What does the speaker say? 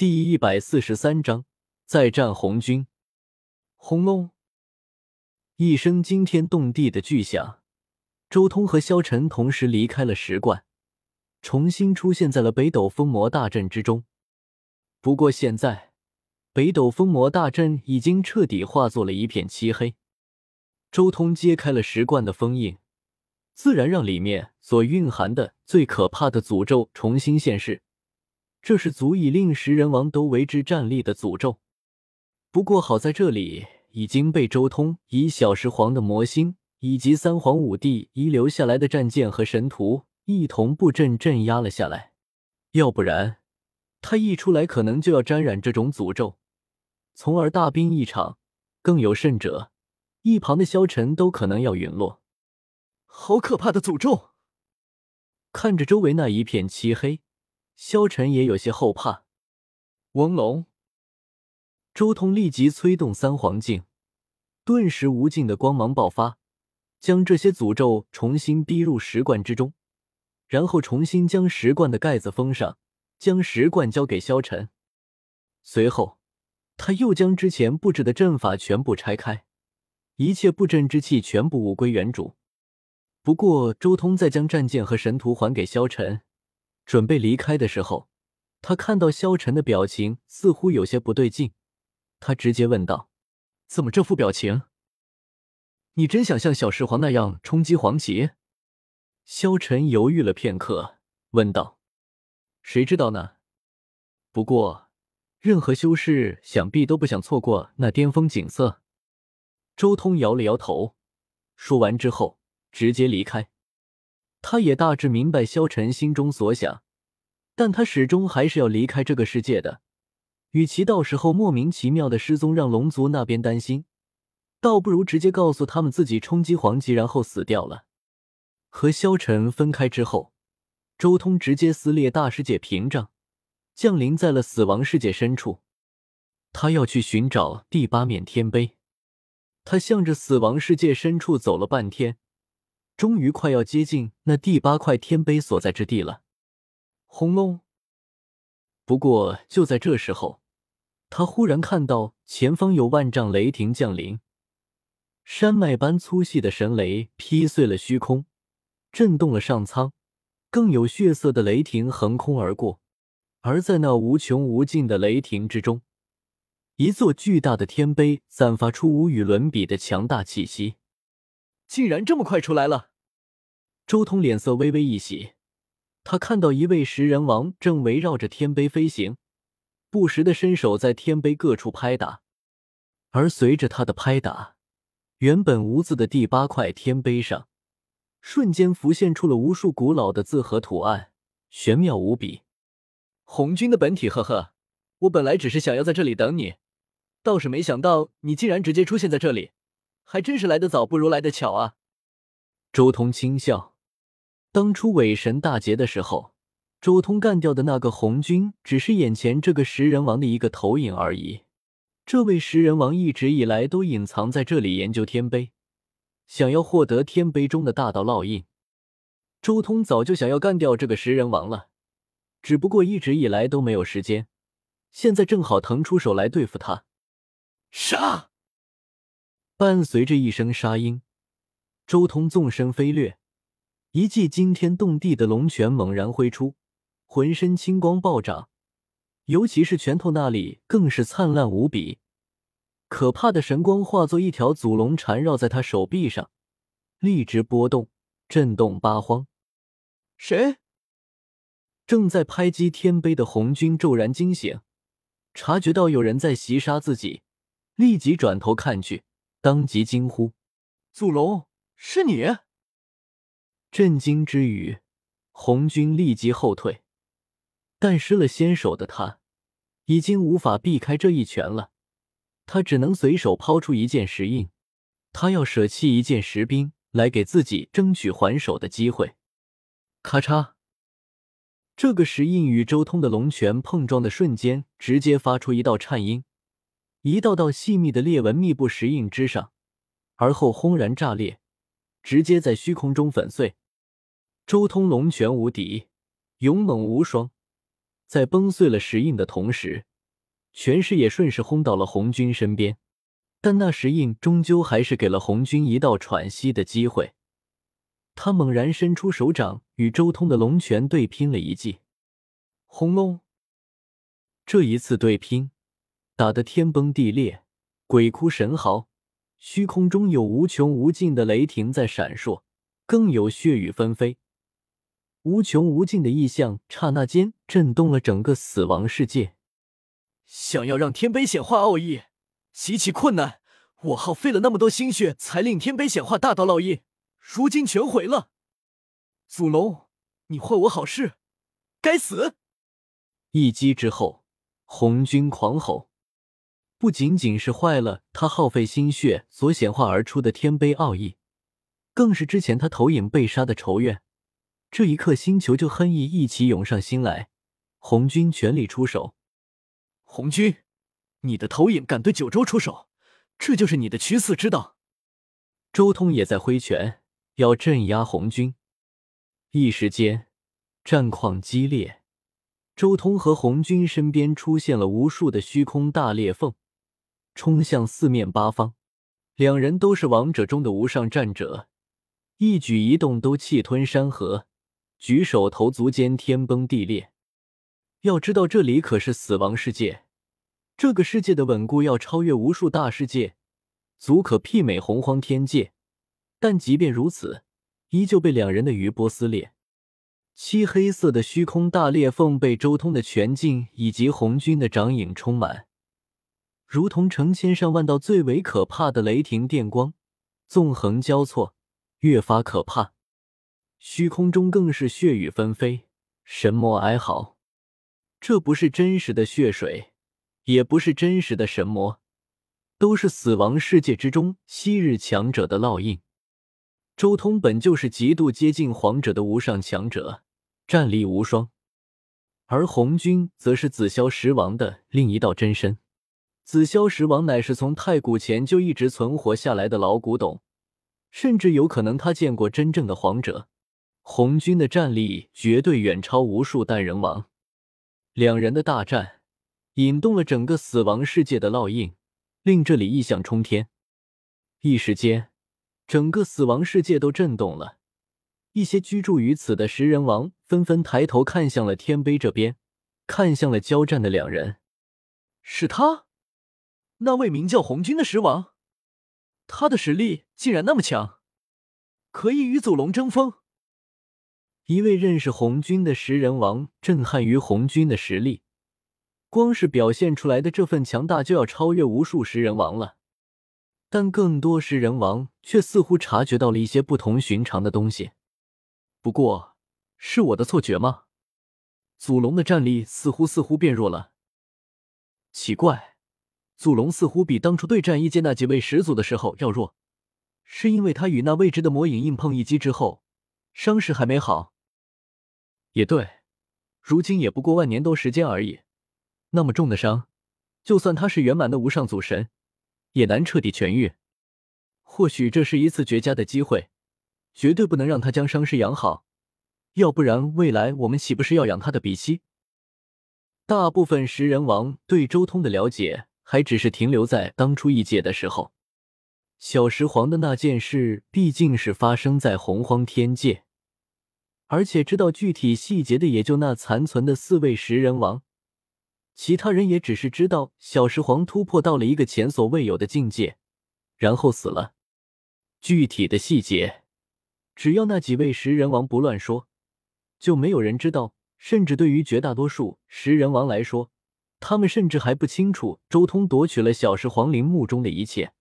第一百四十三章再战红军。轰隆！一声惊天动地的巨响，周通和萧晨同时离开了石观，重新出现在了北斗封魔大阵之中。不过现在，北斗封魔大阵已经彻底化作了一片漆黑。周通揭开了石观的封印，自然让里面所蕴含的最可怕的诅咒重新现世。这是足以令食人王都为之战栗的诅咒。不过好在这里已经被周通以小石皇的魔星以及三皇五帝遗留下来的战剑和神图一同布阵镇压了下来。要不然，他一出来可能就要沾染这种诅咒，从而大病一场。更有甚者，一旁的萧晨都可能要陨落。好可怕的诅咒！看着周围那一片漆黑。萧晨也有些后怕。翁龙，周通立即催动三黄镜，顿时无尽的光芒爆发，将这些诅咒重新逼入石罐之中，然后重新将石罐的盖子封上，将石罐交给萧晨。随后，他又将之前布置的阵法全部拆开，一切布阵之气全部物归原主。不过，周通再将战剑和神图还给萧晨。准备离开的时候，他看到萧晨的表情似乎有些不对劲，他直接问道：“怎么这副表情？你真想像小石皇那样冲击黄旗？”萧晨犹豫了片刻，问道：“谁知道呢？不过，任何修士想必都不想错过那巅峰景色。”周通摇了摇头，说完之后直接离开。他也大致明白萧晨心中所想，但他始终还是要离开这个世界的。与其到时候莫名其妙的失踪，让龙族那边担心，倒不如直接告诉他们自己冲击黄级，然后死掉了。和萧晨分开之后，周通直接撕裂大世界屏障，降临在了死亡世界深处。他要去寻找第八面天碑。他向着死亡世界深处走了半天。终于快要接近那第八块天碑所在之地了。轰隆！不过就在这时候，他忽然看到前方有万丈雷霆降临，山脉般粗细的神雷劈碎了虚空，震动了上苍，更有血色的雷霆横空而过。而在那无穷无尽的雷霆之中，一座巨大的天碑散发出无与伦比的强大气息。竟然这么快出来了！周通脸色微微一喜，他看到一位食人王正围绕着天碑飞行，不时的伸手在天碑各处拍打，而随着他的拍打，原本无字的第八块天碑上，瞬间浮现出了无数古老的字和图案，玄妙无比。红军的本体，呵呵，我本来只是想要在这里等你，倒是没想到你竟然直接出现在这里，还真是来得早不如来得巧啊！周通轻笑。当初伪神大劫的时候，周通干掉的那个红军，只是眼前这个食人王的一个投影而已。这位食人王一直以来都隐藏在这里研究天碑，想要获得天碑中的大道烙印。周通早就想要干掉这个食人王了，只不过一直以来都没有时间，现在正好腾出手来对付他。杀！伴随着一声杀音，周通纵身飞掠。一记惊天动地的龙拳猛然挥出，浑身青光暴涨，尤其是拳头那里更是灿烂无比。可怕的神光化作一条祖龙缠绕在他手臂上，立直波动，震动八荒。谁？正在拍击天碑的红军骤然惊醒，察觉到有人在袭杀自己，立即转头看去，当即惊呼：“祖龙，是你！”震惊之余，红军立即后退，但失了先手的他已经无法避开这一拳了。他只能随手抛出一件石印，他要舍弃一件石兵来给自己争取还手的机会。咔嚓！这个石印与周通的龙拳碰撞的瞬间，直接发出一道颤音，一道道细密的裂纹密布石印之上，而后轰然炸裂，直接在虚空中粉碎。周通龙拳无敌，勇猛无双，在崩碎了石印的同时，权势也顺势轰到了红军身边。但那石印终究还是给了红军一道喘息的机会。他猛然伸出手掌，与周通的龙拳对拼了一记。轰隆！这一次对拼，打得天崩地裂，鬼哭神嚎，虚空中有无穷无尽的雷霆在闪烁，更有血雨纷飞。无穷无尽的异象，刹那间震动了整个死亡世界。想要让天杯显化奥义，极其困难。我耗费了那么多心血，才令天杯显化大道烙印，如今全毁了。祖龙，你坏我好事，该死！一击之后，红军狂吼，不仅仅是坏了他耗费心血所显化而出的天杯奥义，更是之前他投影被杀的仇怨。这一刻，星球就恨意一起涌上心来。红军全力出手。红军，你的投影敢对九州出手，这就是你的取死之道。周通也在挥拳，要镇压红军。一时间，战况激烈。周通和红军身边出现了无数的虚空大裂缝，冲向四面八方。两人都是王者中的无上战者，一举一动都气吞山河。举手投足间，天崩地裂。要知道，这里可是死亡世界，这个世界的稳固要超越无数大世界，足可媲美洪荒天界。但即便如此，依旧被两人的余波撕裂。漆黑色的虚空大裂缝被周通的拳劲以及红军的掌影充满，如同成千上万道最为可怕的雷霆电光，纵横交错，越发可怕。虚空中更是血雨纷飞，神魔哀嚎。这不是真实的血水，也不是真实的神魔，都是死亡世界之中昔日强者的烙印。周通本就是极度接近皇者的无上强者，战力无双，而红军则是紫霄石王的另一道真身。紫霄石王乃是从太古前就一直存活下来的老古董，甚至有可能他见过真正的皇者。红军的战力绝对远超无数代人王，两人的大战引动了整个死亡世界的烙印，令这里异象冲天。一时间，整个死亡世界都震动了。一些居住于此的食人王纷纷抬头看向了天碑这边，看向了交战的两人。是他，那位名叫红军的食王，他的实力竟然那么强，可以与祖龙争锋。一位认识红军的食人王震撼于红军的实力，光是表现出来的这份强大就要超越无数食人王了。但更多食人王却似乎察觉到了一些不同寻常的东西。不过，是我的错觉吗？祖龙的战力似乎似乎变弱了。奇怪，祖龙似乎比当初对战异界那几位始祖的时候要弱，是因为他与那未知的魔影硬碰一击之后，伤势还没好。也对，如今也不过万年多时间而已，那么重的伤，就算他是圆满的无上祖神，也难彻底痊愈。或许这是一次绝佳的机会，绝对不能让他将伤势养好，要不然未来我们岂不是要养他的鼻息？大部分食人王对周通的了解，还只是停留在当初异界的时候。小石皇的那件事，毕竟是发生在洪荒天界。而且知道具体细节的也就那残存的四位食人王，其他人也只是知道小石皇突破到了一个前所未有的境界，然后死了。具体的细节，只要那几位食人王不乱说，就没有人知道。甚至对于绝大多数食人王来说，他们甚至还不清楚周通夺取了小石皇陵墓中的一切。